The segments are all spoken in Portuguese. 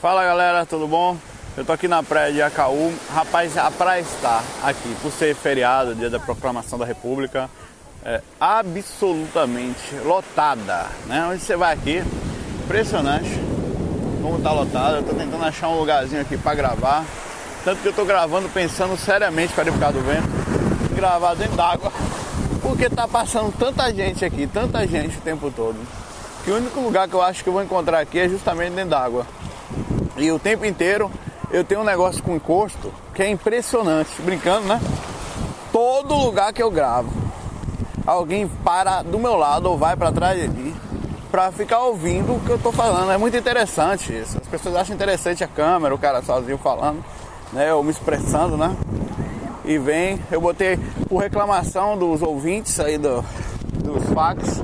Fala galera, tudo bom? Eu tô aqui na praia de Acaú. Rapaz, a praia está aqui, por ser feriado, dia da proclamação da República, é absolutamente lotada. Né? Onde você vai aqui, impressionante como tá lotada. Eu tô tentando achar um lugarzinho aqui para gravar. Tanto que eu tô gravando pensando seriamente para causa do vento, gravar dentro d'água. Porque tá passando tanta gente aqui, tanta gente o tempo todo. Que o único lugar que eu acho que eu vou encontrar aqui é justamente dentro d'água. E o tempo inteiro eu tenho um negócio com encosto que é impressionante. Brincando, né? Todo lugar que eu gravo, alguém para do meu lado ou vai para trás mim para ficar ouvindo o que eu tô falando. É muito interessante isso. As pessoas acham interessante a câmera, o cara sozinho falando, né? Eu me expressando, né? E vem, eu botei por reclamação dos ouvintes aí do, dos fax,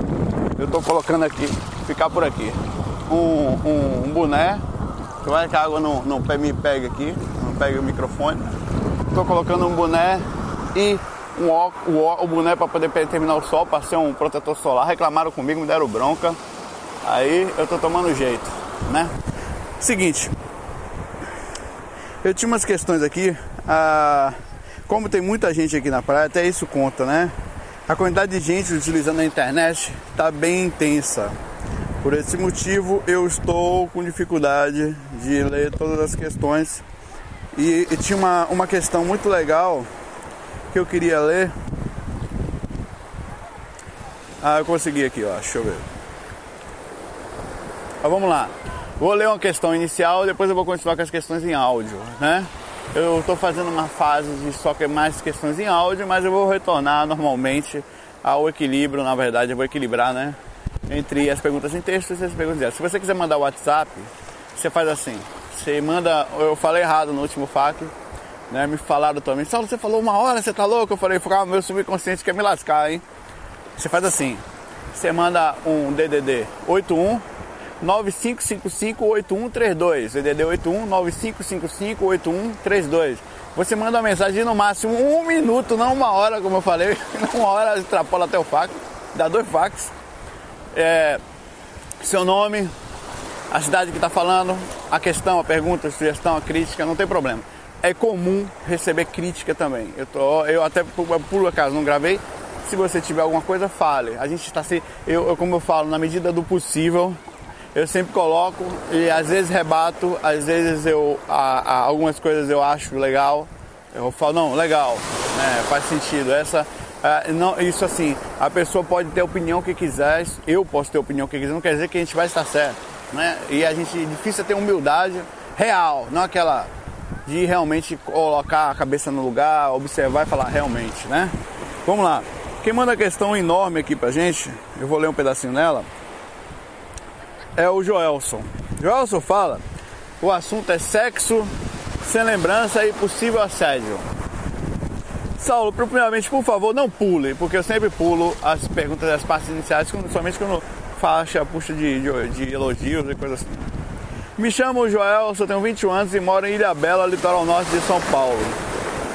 eu tô colocando aqui, ficar por aqui, um, um, um boné Vai que a água não, não me pega aqui, não pega o microfone. Estou colocando um boné e um ó, o, o boné para poder terminar o sol, para ser um protetor solar. Reclamaram comigo, me deram bronca. Aí eu tô tomando jeito, né? Seguinte, eu tinha umas questões aqui. Ah, como tem muita gente aqui na praia, até isso conta, né? A quantidade de gente utilizando a internet está bem intensa. Por esse motivo, eu estou com dificuldade de ler todas as questões. E, e tinha uma, uma questão muito legal que eu queria ler. Ah, eu consegui aqui, ó. Deixa eu ver. Ah, vamos lá. Vou ler uma questão inicial, depois eu vou continuar com as questões em áudio, né? Eu estou fazendo uma fase de só que mais questões em áudio, mas eu vou retornar normalmente ao equilíbrio, na verdade, eu vou equilibrar, né? Entre as perguntas em texto e as perguntas áudio. Se você quiser mandar o WhatsApp, você faz assim. Você manda, eu falei errado no último FAQ, né? Me falaram também, Saulo, você falou uma hora, você tá louco? Eu falei, ah, meu subconsciente quer me lascar, hein? Você faz assim, você manda um DDD 81 9555 8132, DDD 81 9555 8132. Você manda uma mensagem no máximo um minuto, não uma hora, como eu falei, uma hora extrapola até o FAQ, dá dois fax é, seu nome, a cidade que está falando, a questão, a pergunta, a sugestão, a crítica, não tem problema. É comum receber crítica também. Eu, tô, eu até por, por acaso não gravei. Se você tiver alguma coisa, fale. A gente está se, eu, eu, como eu falo, na medida do possível, eu sempre coloco e às vezes rebato, às vezes eu a, a, algumas coisas eu acho legal. Eu falo não, legal, né, faz sentido. Essa é, não, isso assim, a pessoa pode ter a opinião que quiser, eu posso ter a opinião que quiser, não quer dizer que a gente vai estar certo, né? E a gente, difícil é ter humildade real, não aquela de realmente colocar a cabeça no lugar, observar e falar realmente, né? Vamos lá. Quem manda a questão enorme aqui pra gente, eu vou ler um pedacinho nela, é o Joelson. Joelson fala, o assunto é sexo sem lembrança e possível assédio. Saulo, primeiramente, por favor, não pule, porque eu sempre pulo as perguntas das partes iniciais, somente quando faixa puxa de, de, de elogios e coisas assim. Me chamo Joel, sou tenho 21 anos e moro em Ilha Bela, litoral norte de São Paulo.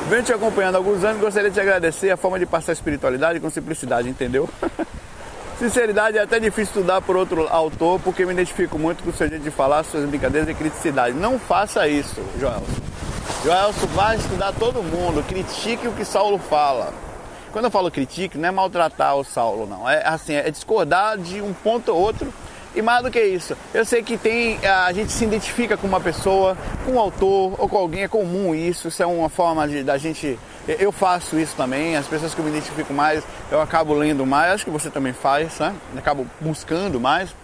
Venho te acompanhando há alguns anos e gostaria de te agradecer a forma de passar espiritualidade com simplicidade, entendeu? Sinceridade é até difícil estudar por outro autor, porque me identifico muito com o seu jeito de falar, suas brincadeiras e criticidade. Não faça isso, Joel. Joelson, vai estudar todo mundo, critique o que Saulo fala. Quando eu falo critique, não é maltratar o Saulo, não. É assim, é discordar de um ponto ou outro. E mais do que isso, eu sei que tem. A gente se identifica com uma pessoa, com um autor ou com alguém, é comum isso, isso é uma forma de, da gente. Eu faço isso também, as pessoas que eu me identifico mais, eu acabo lendo mais, acho que você também faz, né? Eu acabo buscando mais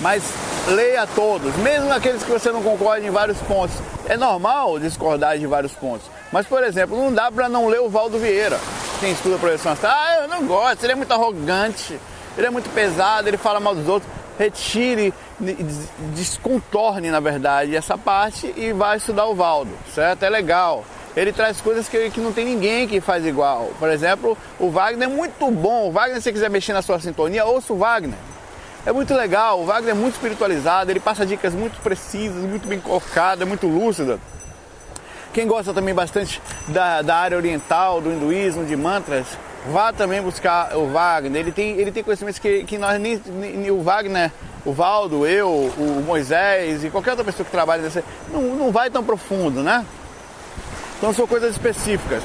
mas leia todos, mesmo aqueles que você não concorda em vários pontos. É normal discordar de vários pontos. Mas, por exemplo, não dá para não ler o Valdo Vieira. Quem estuda projeção astral, ah, eu não gosto, ele é muito arrogante, ele é muito pesado, ele fala mal dos outros. Retire, descontorne, na verdade, essa parte e vai estudar o Valdo, certo? É legal. Ele traz coisas que, que não tem ninguém que faz igual. Por exemplo, o Wagner é muito bom. O Wagner, se você quiser mexer na sua sintonia, ouça o Wagner. É muito legal, o Wagner é muito espiritualizado, ele passa dicas muito precisas, muito bem colocadas, muito lúcida. Quem gosta também bastante da, da área oriental, do hinduísmo, de mantras, vá também buscar o Wagner. Ele tem, ele tem conhecimentos que, que nós nem, nem o Wagner o Valdo, eu, o Moisés e qualquer outra pessoa que trabalha nesse. Não, não vai tão profundo, né? Então são coisas específicas.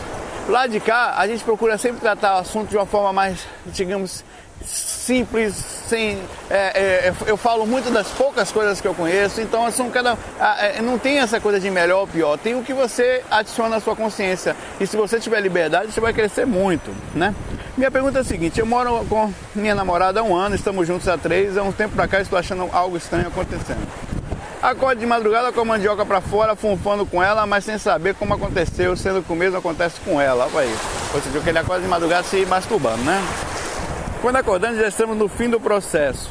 Lá de cá, a gente procura sempre tratar o assunto de uma forma mais, digamos, simples, sem. É, é, eu falo muito das poucas coisas que eu conheço, então são cada. É, não tem essa coisa de melhor ou pior, tem o que você adiciona à sua consciência. E se você tiver liberdade, você vai crescer muito, né? Minha pergunta é a seguinte: eu moro com minha namorada há um ano, estamos juntos há três, há um tempo pra cá estou achando algo estranho acontecendo. Acordo de madrugada com a mandioca para fora, funfando com ela, mas sem saber como aconteceu, sendo que o mesmo acontece com ela. Olha aí. Ou seja, que ele acorda de madrugada se masturbando, né? Quando acordamos, já estamos no fim do processo.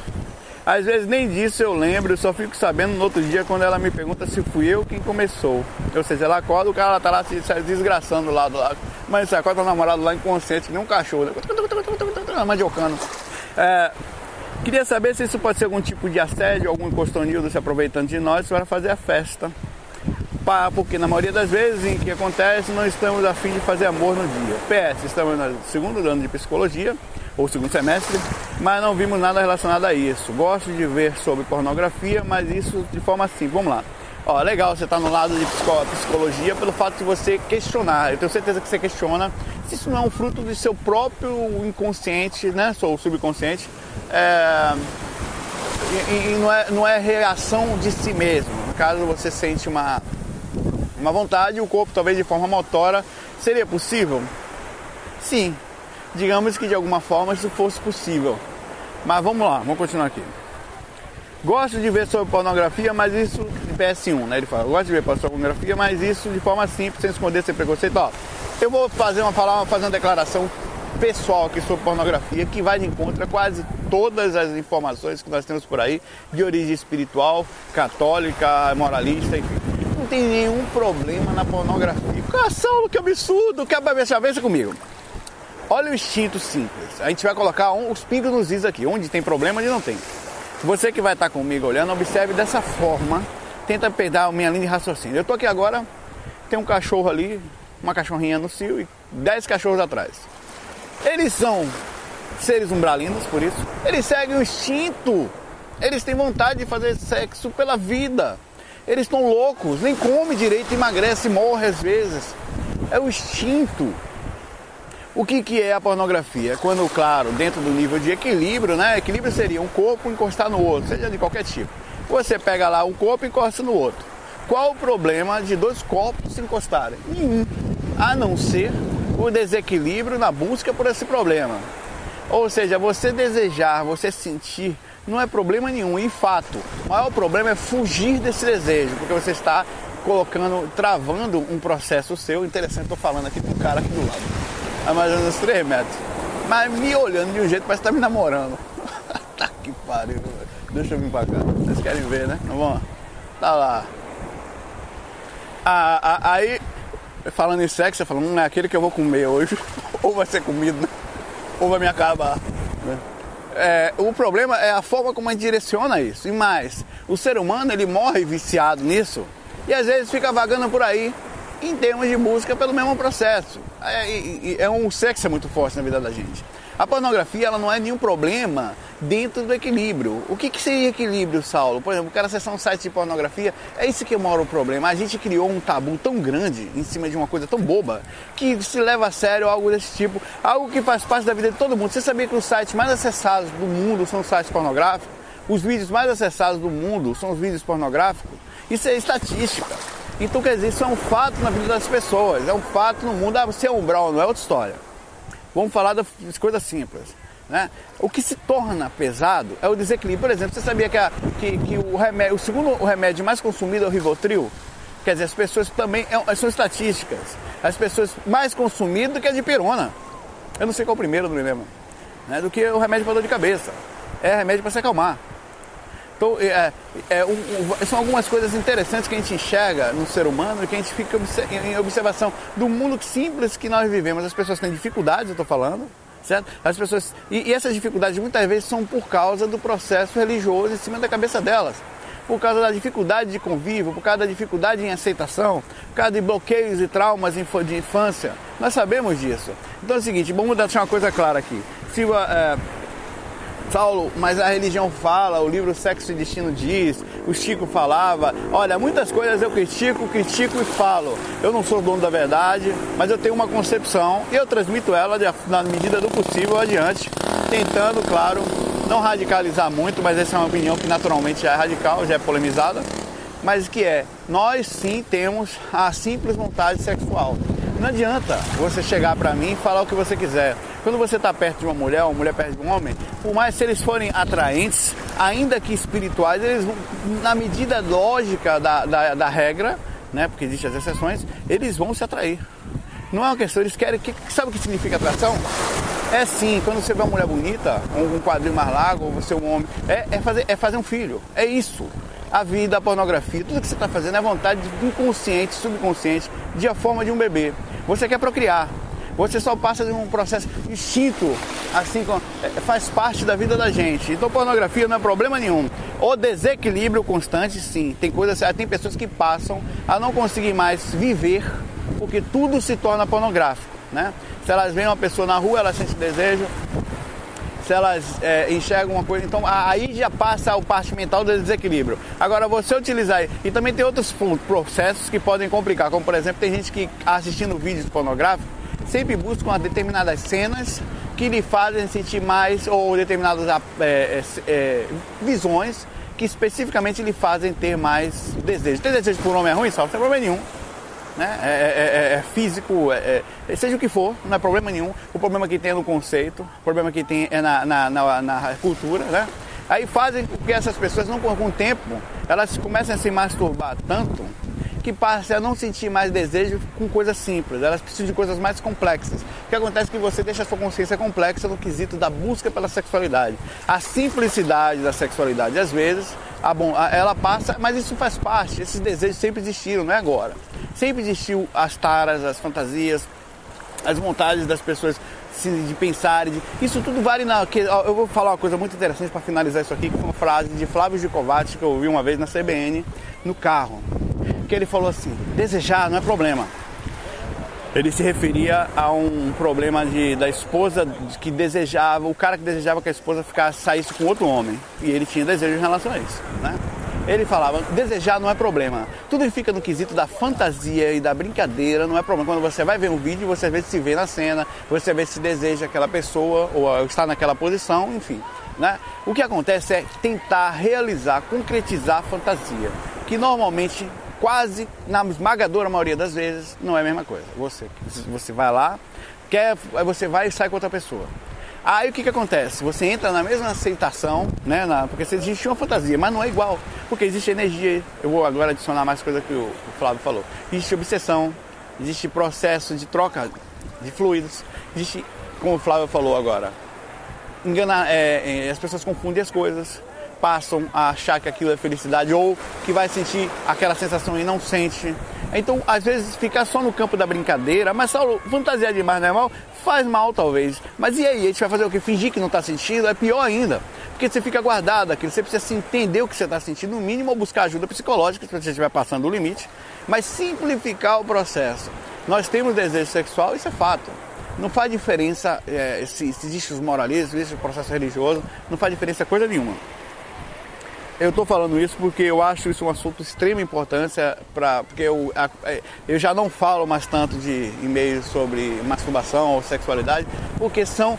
Às vezes nem disso eu lembro, só fico sabendo no outro dia quando ela me pergunta se fui eu quem começou. Ou seja, ela acorda, o cara tá lá se, desgraçando lá do lado. Mas você acorda o namorado lá inconsciente, que nem um cachorro, né? mandiocando. É, queria saber se isso pode ser algum tipo de assédio, algum encostonildo se aproveitando de nós para fazer a festa. Porque na maioria das vezes em que acontece, não estamos a fim de fazer amor no dia. PS, estamos no segundo ano de psicologia ou segundo semestre, mas não vimos nada relacionado a isso. Gosto de ver sobre pornografia, mas isso de forma simples. Vamos lá. Ó, legal você estar tá no lado de psicologia pelo fato de você questionar. Eu tenho certeza que você questiona se isso não é um fruto do seu próprio inconsciente, né? Ou subconsciente. É... E, e não, é, não é reação de si mesmo. No caso, você sente uma, uma vontade, o corpo talvez de forma motora. Seria possível? Sim, digamos que de alguma forma isso fosse possível. Mas vamos lá, vamos continuar aqui. Gosto de ver sobre pornografia, mas isso de PS1, né? Ele fala, gosto de ver sobre pornografia, mas isso de forma simples, sem esconder, sem preconceito. Ó, eu vou fazer uma palavra, fazer uma declaração pessoal aqui sobre pornografia que vai de encontro a quase todas as informações que nós temos por aí de origem espiritual, católica, moralista, enfim. Não tem nenhum problema na pornografia. Ah, Saulo, que absurdo! Quer ver essa comigo? Olha o instinto simples. A gente vai colocar um, os pingos nos is aqui. Onde tem problema, onde não tem. Você que vai estar comigo olhando, observe dessa forma. Tenta pegar a minha linha de raciocínio. Eu tô aqui agora, tem um cachorro ali, uma cachorrinha no cio e dez cachorros atrás. Eles são seres umbralinos, por isso. Eles seguem o instinto. Eles têm vontade de fazer sexo pela vida. Eles estão loucos, nem come direito, emagrece, morre às vezes. É o instinto. O que, que é a pornografia? Quando, claro, dentro do nível de equilíbrio, né? Equilíbrio seria um corpo encostar no outro, seja de qualquer tipo. Você pega lá um corpo e encosta no outro. Qual o problema de dois corpos se encostarem? Nenhum. A não ser o desequilíbrio na busca por esse problema. Ou seja, você desejar, você sentir, não é problema nenhum. Em fato, o maior problema é fugir desse desejo, porque você está colocando, travando um processo seu. Interessante, estou falando aqui com um cara aqui do lado a mais ou menos 3 metros. Mas me olhando de um jeito, parece que tá me namorando. tá que pariu, Deixa eu vir pra cá. Vocês querem ver, né? Vamos? Tá lá. Ah, ah, aí, falando em sexo, você fala, hum, é aquele que eu vou comer hoje. ou vai ser comido, ou vai me acabar. Né? É, o problema é a forma como a gente direciona isso. E mais, o ser humano ele morre viciado nisso e às vezes fica vagando por aí em termos de música pelo mesmo processo. É, é um sexo muito forte na vida da gente. A pornografia ela não é nenhum problema dentro do equilíbrio. O que, que seria equilíbrio, Saulo? Por exemplo, o cara acessar um site de pornografia, é isso que mora o problema. A gente criou um tabu tão grande em cima de uma coisa tão boba que se leva a sério algo desse tipo, algo que faz parte da vida de todo mundo. Você sabia que os sites mais acessados do mundo são os sites pornográficos? Os vídeos mais acessados do mundo são os vídeos pornográficos? Isso é estatística. Então, quer dizer, isso é um fato na vida das pessoas, é um fato no mundo. Ah, você é um brown, não é outra história. Vamos falar das coisas simples. Né? O que se torna pesado é o desequilíbrio. Por exemplo, você sabia que, a, que, que o, remédio, o segundo o remédio mais consumido é o Rivotril? Quer dizer, as pessoas também, é, são estatísticas, as pessoas mais consumidas do que a de pirona. Eu não sei qual o primeiro, não me lembro. Né? Do que o remédio para dor de cabeça. É remédio para se acalmar. Então, é, é, um, um, são algumas coisas interessantes que a gente enxerga no ser humano e que a gente fica em observação do mundo simples que nós vivemos. As pessoas têm dificuldades, eu estou falando, certo? As pessoas e, e, essas dificuldades muitas vezes são por causa do processo religioso em cima da cabeça delas, por causa da dificuldade de convívio, por causa da dificuldade em aceitação, por causa de bloqueios e traumas de infância. Nós sabemos disso. Então é o seguinte, vamos deixar uma coisa clara aqui. Se, é, Saulo, mas a religião fala, o livro Sexo e Destino diz, o Chico falava. Olha, muitas coisas eu critico, critico e falo. Eu não sou dono da verdade, mas eu tenho uma concepção e eu transmito ela na medida do possível adiante, tentando, claro, não radicalizar muito, mas essa é uma opinião que naturalmente já é radical, já é polemizada, mas que é, nós sim temos a simples vontade sexual. Não adianta você chegar para mim e falar o que você quiser. Quando você está perto de uma mulher, uma mulher perto de um homem, por mais se eles forem atraentes, ainda que espirituais, eles na medida lógica da, da, da regra, né, porque existem as exceções, eles vão se atrair. Não é uma questão, eles querem. Que, sabe o que significa atração? É sim, quando você vê uma mulher bonita, um quadril mais largo, ou você é um homem, é, é, fazer, é fazer um filho. É isso a vida, a pornografia, tudo que você está fazendo é vontade inconsciente, subconsciente, de a forma de um bebê. Você quer procriar. Você só passa de um processo instinto, assim, é, faz parte da vida da gente. Então pornografia não é problema nenhum. O desequilíbrio constante, sim. Tem coisas, tem pessoas que passam a não conseguir mais viver porque tudo se torna pornográfico, né? Se elas veem uma pessoa na rua, elas sentem desejo, se elas é, enxergam uma coisa, então aí já passa o parte mental do desequilíbrio. Agora, você utilizar, e também tem outros processos que podem complicar, como por exemplo, tem gente que assistindo vídeos pornográficos sempre buscam determinadas cenas que lhe fazem sentir mais, ou determinadas é, é, é, visões que especificamente lhe fazem ter mais desejo. Ter desejo por homem é ruim, só não tem problema nenhum né? É, é, é, é físico, é, é, seja o que for, não é problema nenhum. O problema que tem é no conceito, o problema que tem é na, na, na, na cultura, né? Aí fazem com que essas pessoas, não com o tempo, elas começam a se masturbar tanto que passam a não sentir mais desejo com coisas simples, elas precisam de coisas mais complexas. O que acontece é que você deixa a sua consciência complexa no quesito da busca pela sexualidade. A simplicidade da sexualidade, às vezes, a bom, ela passa, mas isso faz parte, esses desejos sempre existiram, não é agora. Sempre existiu as taras, as fantasias, as vontades das pessoas de pensar. De, isso tudo vale na. Eu vou falar uma coisa muito interessante para finalizar isso aqui, que foi uma frase de Flávio Gicovati que eu ouvi uma vez na CBN, no carro. Que ele falou assim: desejar não é problema. Ele se referia a um problema de, da esposa que desejava, o cara que desejava que a esposa ficasse, saísse com outro homem. E ele tinha desejo em relação a isso, né? Ele falava, desejar não é problema. Tudo fica no quesito da fantasia e da brincadeira, não é problema. Quando você vai ver um vídeo, você vê se vê na cena, você vê se deseja aquela pessoa ou está naquela posição, enfim. Né? O que acontece é tentar realizar, concretizar a fantasia, que normalmente, quase na esmagadora maioria das vezes, não é a mesma coisa. Você, você vai lá, quer, você vai e sai com outra pessoa. Aí o que, que acontece? Você entra na mesma aceitação, né? Na, porque existe uma fantasia, mas não é igual. Porque existe energia. Eu vou agora adicionar mais coisa que o, o Flávio falou. Existe obsessão, existe processo de troca de fluidos, existe, como o Flávio falou agora, engana, é, é, as pessoas confundem as coisas, passam a achar que aquilo é felicidade ou que vai sentir aquela sensação e não sente. Então, às vezes, ficar só no campo da brincadeira, mas Saulo, fantasiar demais não é mal? Faz mal, talvez. Mas e aí? A gente vai fazer o que? Fingir que não está sentindo? É pior ainda. Porque você fica guardado aquilo, você precisa entender o que você está sentindo, no mínimo, ou buscar ajuda psicológica se você estiver passando o limite, mas simplificar o processo. Nós temos desejo sexual, isso é fato. Não faz diferença é, se, se existe os moralismos, se existe o processo religioso, não faz diferença coisa nenhuma. Eu estou falando isso porque eu acho isso um assunto de extrema importância, pra, porque eu, a, é, eu já não falo mais tanto de e-mails sobre masturbação ou sexualidade, porque são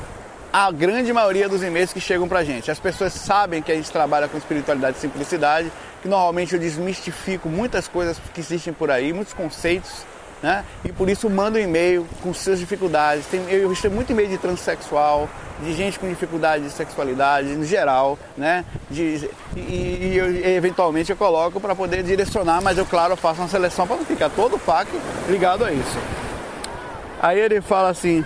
a grande maioria dos e-mails que chegam pra gente. As pessoas sabem que a gente trabalha com espiritualidade e simplicidade, que normalmente eu desmistifico muitas coisas que existem por aí, muitos conceitos né? E por isso manda um e-mail com suas dificuldades. Tem, eu recebo muito e-mail de transexual, de gente com dificuldade de sexualidade no geral, né? De, e, e eu, eventualmente eu coloco para poder direcionar, mas eu claro faço uma seleção para não ficar todo o FAQ ligado a isso. Aí ele fala assim,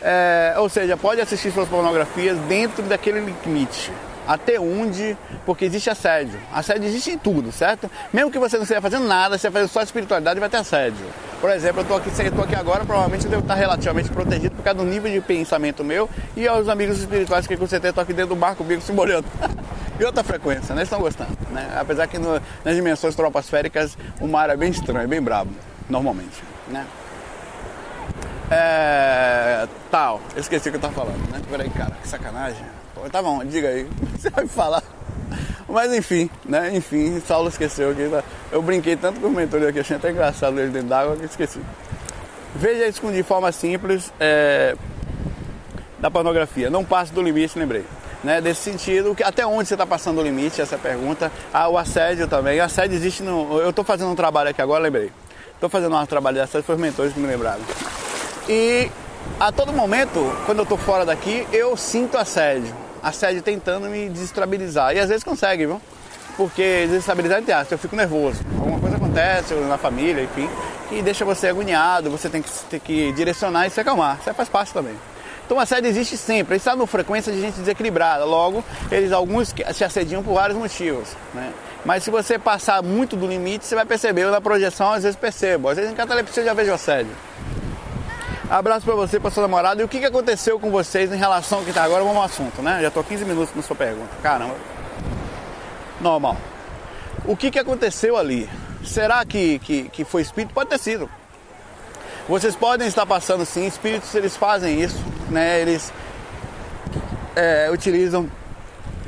é, ou seja, pode assistir suas pornografias dentro daquele limite até onde, porque existe assédio. Assédio existe em tudo, certo? Mesmo que você não esteja fazendo nada, você fazer só espiritualidade, vai ter assédio. Por exemplo, eu estou aqui, eu aqui agora, provavelmente eu devo estar relativamente protegido por causa do nível de pensamento meu e aos amigos espirituais que com certeza estão aqui dentro do barco comigo se molhando. e outra frequência, né? Estão gostando, né? Apesar que no, nas dimensões troposféricas o mar é bem estranho, é bem brabo, normalmente, né? É. Tal, esqueci o que eu tava falando, né? Peraí, cara, que sacanagem. Tá bom, diga aí. Você vai falar. Mas enfim, né? Enfim, Saulo esqueceu aqui. Tá? Eu brinquei tanto com os mentores aqui, achei até engraçado ele dentro d'água que esqueci. Veja isso de forma simples é, da pornografia. Não passe do limite, lembrei. Né, desse sentido, até onde você está passando o limite, essa é pergunta. Ah, o assédio também. O assédio existe no. Eu estou fazendo um trabalho aqui agora, lembrei. Estou fazendo um trabalho de assédio, foi os mentores que me lembraram. E a todo momento, quando eu estou fora daqui, eu sinto assédio. Assédio tentando me desestabilizar. E às vezes consegue, viu? Porque desestabilizar entre aspas, eu fico nervoso. Alguma coisa acontece na família, enfim, que deixa você agoniado, você tem que, tem que direcionar e se acalmar. Isso faz parte também. Então a assédio existe sempre, está no frequência de gente desequilibrada. Logo, eles alguns se assediam por vários motivos. Né? Mas se você passar muito do limite, você vai perceber. Eu na projeção às vezes percebo. Às vezes em catalepsia eu já vejo assédio. Abraço para você, para sua namorada. E o que, que aconteceu com vocês em relação ao que está agora? Vamos ao assunto, né? Já estou 15 minutos na sua pergunta. Caramba. Normal. O que, que aconteceu ali? Será que, que, que foi espírito? Pode ter sido. Vocês podem estar passando sim, espíritos eles fazem isso, né? Eles é, utilizam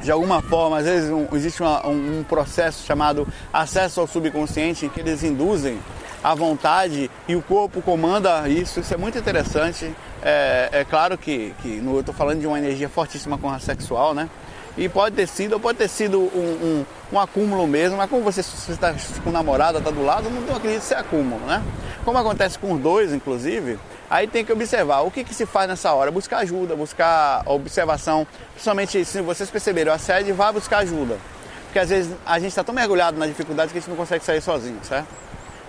de alguma forma, às vezes um, existe uma, um, um, processo chamado acesso ao subconsciente em que eles induzem a vontade e o corpo comanda isso, isso é muito interessante. É, é claro que, que no, eu estou falando de uma energia fortíssima com a sexual, né? E pode ter sido, pode ter sido um, um, um acúmulo mesmo, mas como você está com namorada, está do lado, não acredito ser acúmulo, né? Como acontece com os dois, inclusive, aí tem que observar o que, que se faz nessa hora, buscar ajuda, buscar observação, principalmente se vocês perceberam a sede, vá buscar ajuda. Porque às vezes a gente está tão mergulhado na dificuldade que a gente não consegue sair sozinho, certo?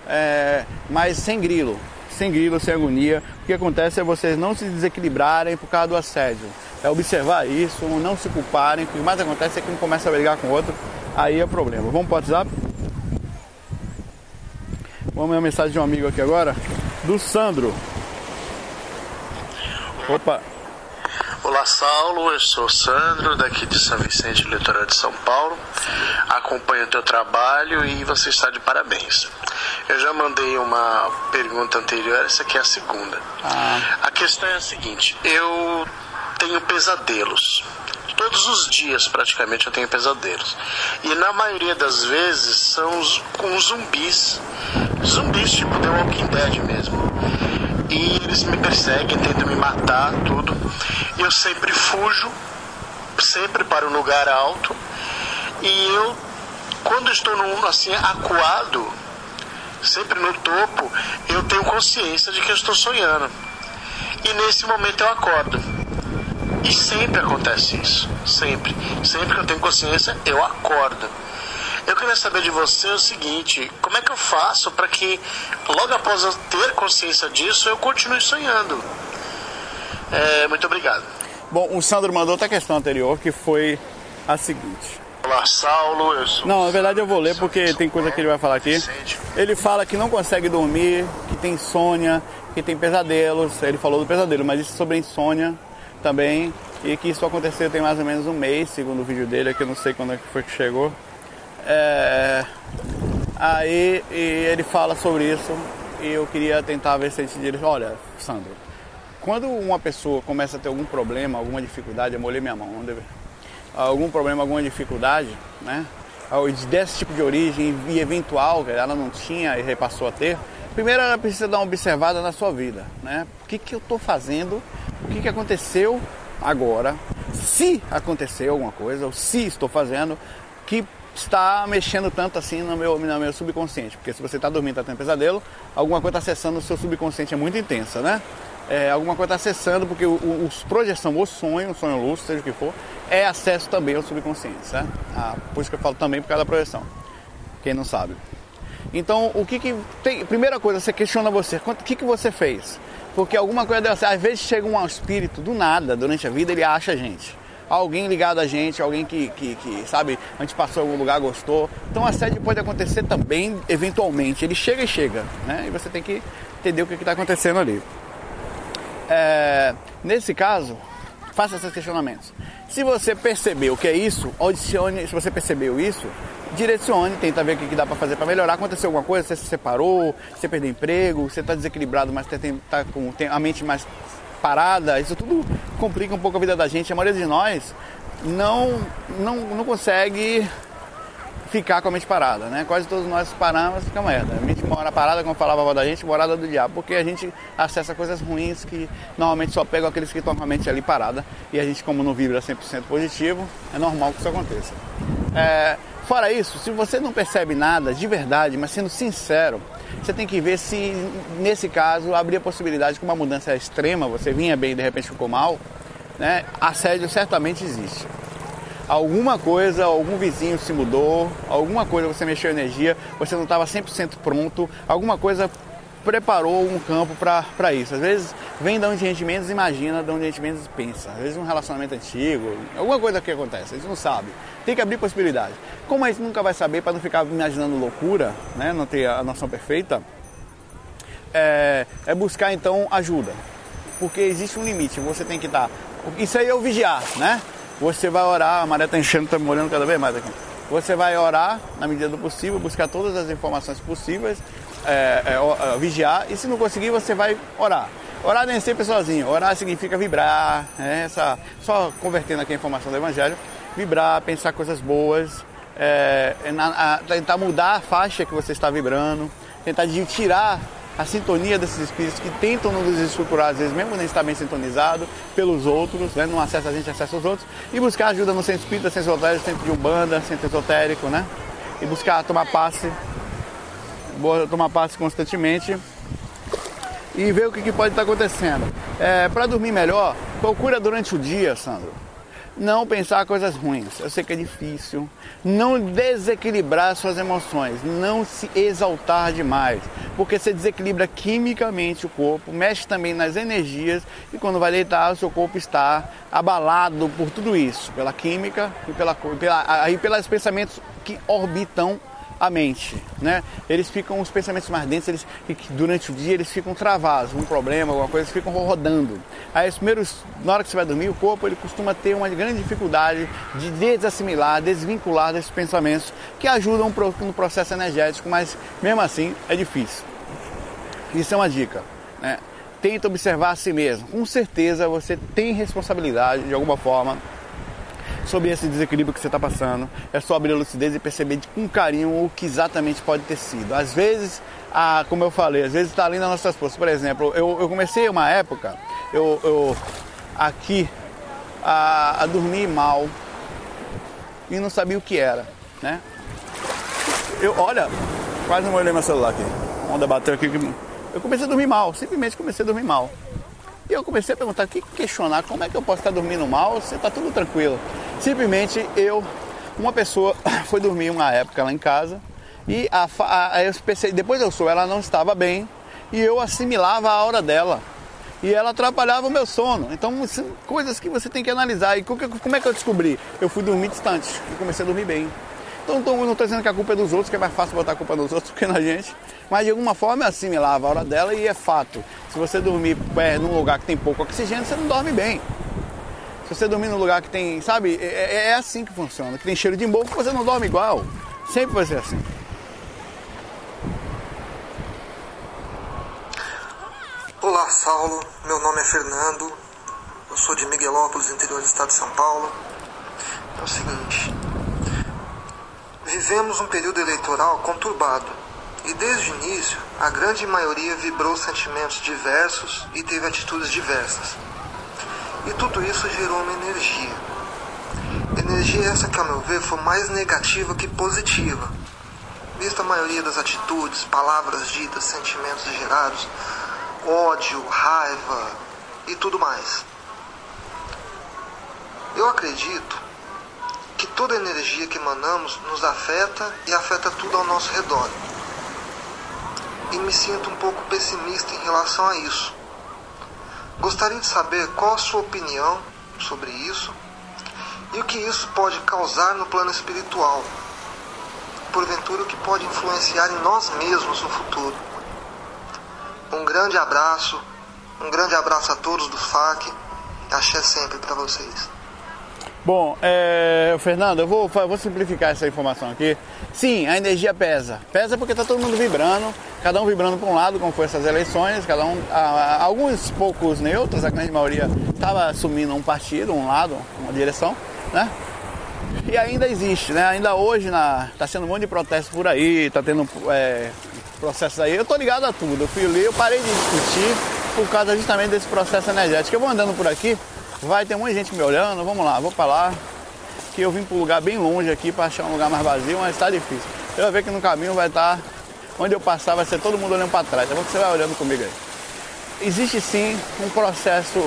É, mas sem grilo, sem grilo, sem agonia. O que acontece é vocês não se desequilibrarem por causa do assédio é observar isso, não se culparem. O que mais acontece é que um começa a brigar com o outro, aí é problema. Vamos para o WhatsApp? Vamos ver a mensagem de um amigo aqui agora, do Sandro. Opa! Olá, Saulo. Eu sou Sandro, daqui de São Vicente, litoral de São Paulo. Acompanho o teu trabalho e você está de parabéns. Eu já mandei uma pergunta anterior, essa aqui é a segunda. Ah. A questão é a seguinte: eu tenho pesadelos. Todos os dias, praticamente, eu tenho pesadelos. E na maioria das vezes são com zumbis. Zumbis tipo The Walking Dead mesmo. E eles me perseguem, tentam me matar, tudo. E eu sempre fujo, sempre para um lugar alto. E eu, quando estou num, assim, acuado, sempre no topo, eu tenho consciência de que eu estou sonhando. E nesse momento eu acordo. E sempre acontece isso. Sempre. Sempre que eu tenho consciência, eu acordo. Eu queria saber de você o seguinte: como é que eu faço para que, logo após eu ter consciência disso, eu continue sonhando? É, muito obrigado. Bom, o Sandro mandou outra questão anterior que foi a seguinte. Olá, Saulo. Eu sou não, na verdade eu vou ler porque tem coisa que ele vai falar aqui. Ele fala que não consegue dormir, que tem insônia, que tem pesadelos. Ele falou do pesadelo, mas isso sobre insônia também e que isso aconteceu tem mais ou menos um mês, segundo o vídeo dele, que eu não sei quando é que foi que chegou. É... Aí ele fala sobre isso e eu queria tentar ver se a gente diz, olha, Sandro, quando uma pessoa começa a ter algum problema, alguma dificuldade, eu molhei minha mão, algum problema, alguma dificuldade, né? Desse tipo de origem e eventual, ela não tinha e repassou a ter, primeiro ela precisa dar uma observada na sua vida, né? O que, que eu estou fazendo o que, que aconteceu agora, se aconteceu alguma coisa, ou se estou fazendo, que está mexendo tanto assim no meu, no meu subconsciente. Porque se você está dormindo, está tendo pesadelo, alguma coisa está acessando o seu subconsciente, é muito intensa, né? É, alguma coisa está acessando, porque os projeção, o sonho, o sonho lúcido, seja o que for, é acesso também ao subconsciente, certo? Ah, por isso que eu falo também por causa da projeção, quem não sabe. Então, o que que tem, primeira coisa, você questiona você, o que que você fez? Porque alguma coisa deu certo. Às vezes chega um espírito do nada durante a vida, ele acha a gente. Alguém ligado a gente, alguém que, que, que sabe, a gente passou em algum lugar, gostou. Então a sede pode acontecer também, eventualmente. Ele chega e chega, né? E você tem que entender o que está acontecendo ali. É, nesse caso, faça esses questionamentos. Se você percebeu que é isso, audicione, se você percebeu isso, direcione, tenta ver o que dá para fazer para melhorar. Aconteceu alguma coisa, você se separou, você perdeu emprego, você está desequilibrado, mas está com a mente mais parada, isso tudo complica um pouco a vida da gente. A maioria de nós não, não, não consegue ficar com a mente parada, né? Quase todos nós paramos, fica merda. A mente mora parada, como falava a da gente, morada do diabo, porque a gente acessa coisas ruins que normalmente só pegam aqueles que estão com a mente ali parada. E a gente, como não vibra 100% positivo, é normal que isso aconteça. É, fora isso, se você não percebe nada de verdade, mas sendo sincero, você tem que ver se, nesse caso, abrir a possibilidade que uma mudança extrema, você vinha bem e de repente ficou mal, né? Assédio certamente existe alguma coisa, algum vizinho se mudou, alguma coisa você mexeu energia, você não estava 100% pronto, alguma coisa preparou um campo para isso. Às vezes vem de onde a gente menos imagina, de onde a gente menos pensa. Às vezes um relacionamento antigo, alguma coisa que acontece, a gente não sabe. Tem que abrir possibilidade. Como a gente nunca vai saber para não ficar imaginando loucura, né? não ter a noção perfeita, é, é buscar então ajuda. Porque existe um limite, você tem que estar. Tá, isso aí é o vigiar, né? Você vai orar, a maré está enchendo, está molhando cada vez mais aqui. Você vai orar na medida do possível, buscar todas as informações possíveis, é, é, é, vigiar, e se não conseguir, você vai orar. Orar nem sempre sozinho, orar significa vibrar, é essa, só convertendo aqui a informação do Evangelho, vibrar, pensar coisas boas, é, na, a, tentar mudar a faixa que você está vibrando, tentar tirar a sintonia desses espíritos que tentam nos desestruturar, às vezes, mesmo nem estar bem sintonizado pelos outros, né? não acessa a gente, acessa os outros, e buscar ajuda no centro espírita, centro esotérico, centro de umbanda, centro esotérico, né? E buscar tomar passe, tomar passe constantemente e ver o que, pode estar acontecendo. É, Para dormir melhor, procura durante o dia, Sandro não pensar coisas ruins. Eu sei que é difícil. Não desequilibrar suas emoções, não se exaltar demais, porque você desequilibra quimicamente o corpo, mexe também nas energias e quando vai deitar o seu corpo está abalado por tudo isso, pela química e pela, pela aí pelos pensamentos que orbitam a mente, né? Eles ficam, os pensamentos mais densos, eles, durante o dia eles ficam travados, um problema, alguma coisa, eles ficam rodando. Aí, os primeiros, na hora que você vai dormir, o corpo ele costuma ter uma grande dificuldade de desassimilar, desvincular desses pensamentos que ajudam no processo energético, mas mesmo assim é difícil. Isso é uma dica, né? Tenta observar a si mesmo. Com certeza você tem responsabilidade de alguma forma sobre esse desequilíbrio que você está passando. É só abrir a lucidez e perceber com carinho o que exatamente pode ter sido. Às vezes, a, como eu falei, às vezes está além das nossas forças. Por exemplo, eu, eu comecei uma época, eu, eu aqui, a, a dormir mal e não sabia o que era, né? Eu, olha, quase não olhei meu celular aqui. Vamos debater aqui. Eu comecei a dormir mal, simplesmente comecei a dormir mal. E eu comecei a perguntar, que questionar, como é que eu posso estar dormindo mal se está tudo tranquilo? Simplesmente eu, uma pessoa foi dormir uma época lá em casa e a, a, eu pensei, depois eu sou, ela não estava bem e eu assimilava a hora dela. E ela atrapalhava o meu sono. Então, coisas que você tem que analisar. E como é que eu descobri? Eu fui dormir distante e comecei a dormir bem. Então, então não estou dizendo que a culpa é dos outros, que é mais fácil botar a culpa nos outros do que na gente. Mas de alguma forma eu assimilava a hora dela e é fato. Se você dormir é, num lugar que tem pouco oxigênio, você não dorme bem. Se você dormir num lugar que tem, sabe, é, é, é assim que funciona. Que tem cheiro de embolco, você não dorme igual. Sempre vai ser assim. Olá, Saulo. Meu nome é Fernando. Eu sou de Miguelópolis, interior do estado de São Paulo. É o seguinte: vivemos um período eleitoral conturbado e desde o início a grande maioria vibrou sentimentos diversos e teve atitudes diversas. E tudo isso gerou uma energia. Energia essa que, ao meu ver, foi mais negativa que positiva. Vista a maioria das atitudes, palavras ditas, sentimentos gerados, ódio, raiva e tudo mais. Eu acredito que toda energia que emanamos nos afeta e afeta tudo ao nosso redor. E me sinto um pouco pessimista em relação a isso. Gostaria de saber qual a sua opinião sobre isso e o que isso pode causar no plano espiritual. Porventura, o que pode influenciar em nós mesmos no futuro. Um grande abraço, um grande abraço a todos do FAC. Axé sempre para vocês. Bom, é, Fernando, eu vou, vou simplificar essa informação aqui. Sim, a energia pesa. Pesa porque está todo mundo vibrando, cada um vibrando para um lado, como foi essas eleições, cada um, a, alguns poucos neutros, a grande maioria estava assumindo um partido, um lado, uma direção, né? E ainda existe, né? Ainda hoje está sendo um monte de protesto por aí, está tendo é, processos aí. Eu tô ligado a tudo. Eu fui ler, eu parei de discutir por causa justamente desse processo energético. Eu vou andando por aqui, vai ter muita gente me olhando, vamos lá, vou para lá. Que eu vim para um lugar bem longe aqui para achar um lugar mais vazio, mas está difícil. Você vai ver que no caminho vai estar, tá, onde eu passar, vai ser todo mundo olhando para trás. É bom que você vai olhando comigo aí. Existe sim um processo.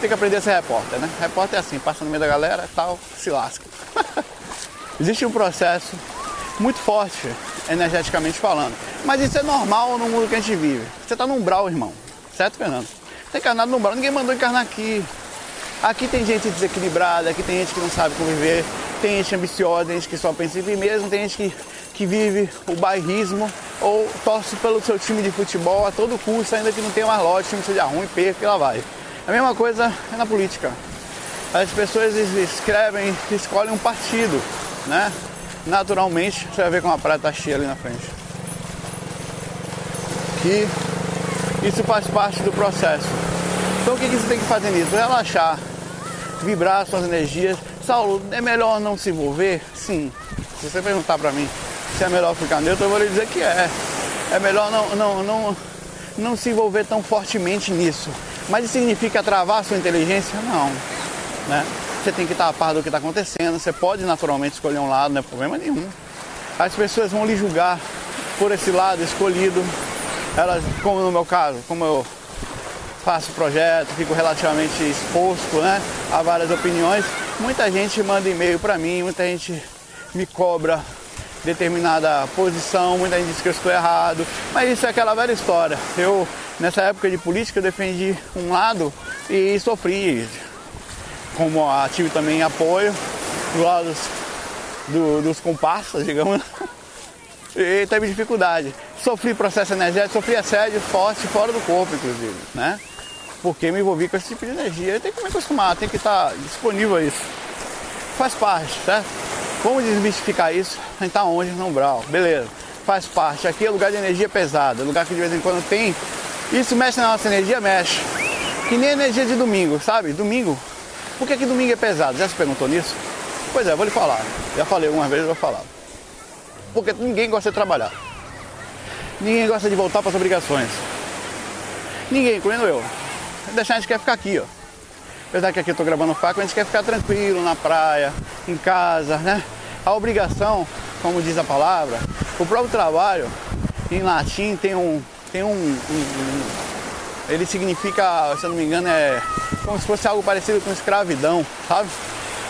Tem que aprender a ser repórter, né? Repórter é assim, passa no meio da galera tal, se lasca. Existe um processo muito forte, energeticamente falando. Mas isso é normal no mundo que a gente vive. Você está no umbral, irmão. Certo, Fernando? Está encarnado no umbral. Ninguém mandou encarnar aqui. Aqui tem gente desequilibrada, aqui tem gente que não sabe conviver, tem gente ambiciosa, tem gente que só pensa em si mesmo, tem gente que, que vive o bairrismo ou torce pelo seu time de futebol a todo custo, ainda que não tenha mais lote, o time seja ruim, perca e lá vai. A mesma coisa é na política. As pessoas escrevem, escolhem um partido, né? Naturalmente, você vai ver como a praia está cheia ali na frente. Que isso faz parte do processo. Então o que, que você tem que fazer nisso? Relaxar, vibrar suas energias. Saulo, é melhor não se envolver? Sim. Se você perguntar para mim se é melhor ficar neutro, eu vou lhe dizer que é. É melhor não, não, não, não se envolver tão fortemente nisso. Mas isso significa travar sua inteligência? Não. Né? Você tem que estar a par do que está acontecendo. Você pode naturalmente escolher um lado, não é problema nenhum. As pessoas vão lhe julgar por esse lado escolhido. Elas, como no meu caso, como eu faço projeto, fico relativamente exposto né, a várias opiniões. Muita gente manda e-mail para mim, muita gente me cobra determinada posição, muita gente diz que eu estou errado, mas isso é aquela velha história. Eu, nessa época de política, eu defendi um lado e sofri, como tive também apoio dos lados do, dos comparsas, digamos, e teve dificuldade. Sofri processo energético, sofri assédio forte fora do corpo, inclusive, né? Porque me envolvi com esse tipo de energia. Tem que me acostumar, tem que estar disponível a isso. Faz parte, certo? Vamos desmistificar isso. A gente está onde? No umbral. Beleza. Faz parte. Aqui é lugar de energia pesada, lugar que de vez em quando tem. Isso mexe na nossa energia? Mexe. Que nem energia de domingo, sabe? Domingo. Por que, que domingo é pesado? Já se perguntou nisso? Pois é, vou lhe falar. Já falei uma vez, vou falar. Porque ninguém gosta de trabalhar. Ninguém gosta de voltar para as obrigações. Ninguém, incluindo eu deixar a gente quer ficar aqui, ó. Apesar que aqui eu tô gravando faca, a gente quer ficar tranquilo na praia, em casa, né? A obrigação, como diz a palavra, o próprio trabalho, em latim, tem um. Tem um, um, um ele significa, se eu não me engano, é como se fosse algo parecido com escravidão, sabe?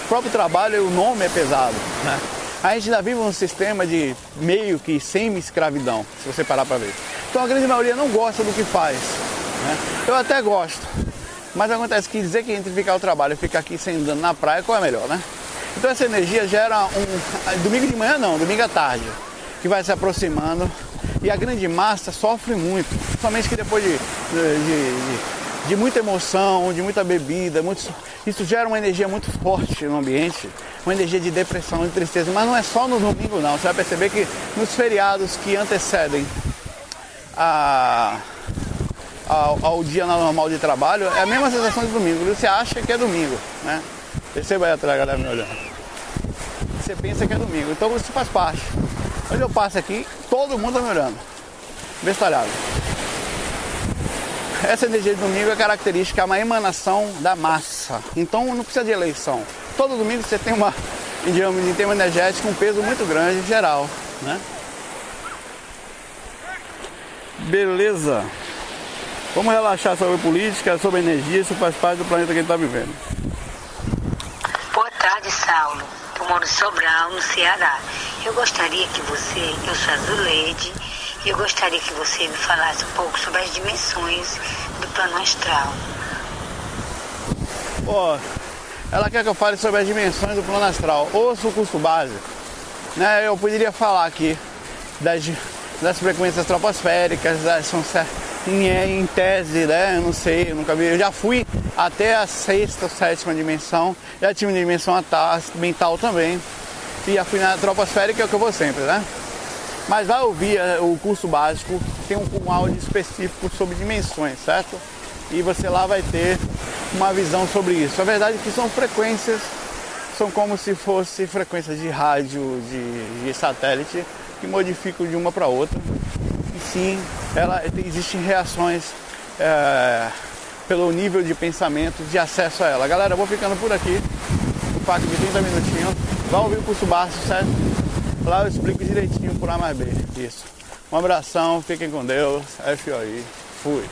O próprio trabalho, o nome é pesado, né? A gente ainda vive um sistema de meio que semi-escravidão, se você parar para ver. Então a grande maioria não gosta do que faz. Né? Eu até gosto, mas acontece que dizer que entre ficar o trabalho e ficar aqui sem andando na praia, qual é melhor, né? Então essa energia gera um. Domingo de manhã não, domingo à tarde, que vai se aproximando e a grande massa sofre muito, somente que depois de, de, de, de muita emoção, de muita bebida, muito, isso gera uma energia muito forte no ambiente, uma energia de depressão, de tristeza, mas não é só no domingo não, você vai perceber que nos feriados que antecedem a ao, ao, dia normal de trabalho, é a mesma sensação de domingo. Você acha que é domingo, né? Perceba aí atrás, galera me olhando. Você pensa que é domingo, então isso faz parte. Onde eu passo aqui, todo mundo tá me olhando. Bestalhado. Essa energia de domingo é característica, é uma emanação da massa. Então não precisa de eleição. Todo domingo você tem uma, digamos, em termos energéticos, um peso muito grande geral, né? Beleza. Vamos relaxar sobre política, sobre energia, isso faz parte do planeta que a gente está vivendo. Boa tarde, Saulo. Eu moro em Sobral, no Ceará. Eu gostaria que você, eu sou Azuleide, e eu gostaria que você me falasse um pouco sobre as dimensões do plano astral. Ó, ela quer que eu fale sobre as dimensões do plano astral. Ouça o curso base. Né, eu poderia falar aqui das, das frequências troposféricas, das, são em, em tese, né? Eu não sei, eu nunca vi. Eu já fui até a sexta, sétima dimensão, já tive uma dimensão mental também. E já fui na troposférica, que é o que eu vou sempre, né? Mas vai ouvir eh, o curso básico, tem um, um áudio específico sobre dimensões, certo? E você lá vai ter uma visão sobre isso. A verdade é que são frequências, são como se fosse frequências de rádio, de, de satélite, que modificam de uma para outra. E sim, ela, existem reações é, pelo nível de pensamento, de acesso a ela. Galera, eu vou ficando por aqui, no fato de 30 minutinhos. Vai ouvir o curso básico, certo? Lá eu explico direitinho por A mais B. Isso. Um abração, fiquem com Deus. FOI. Fui.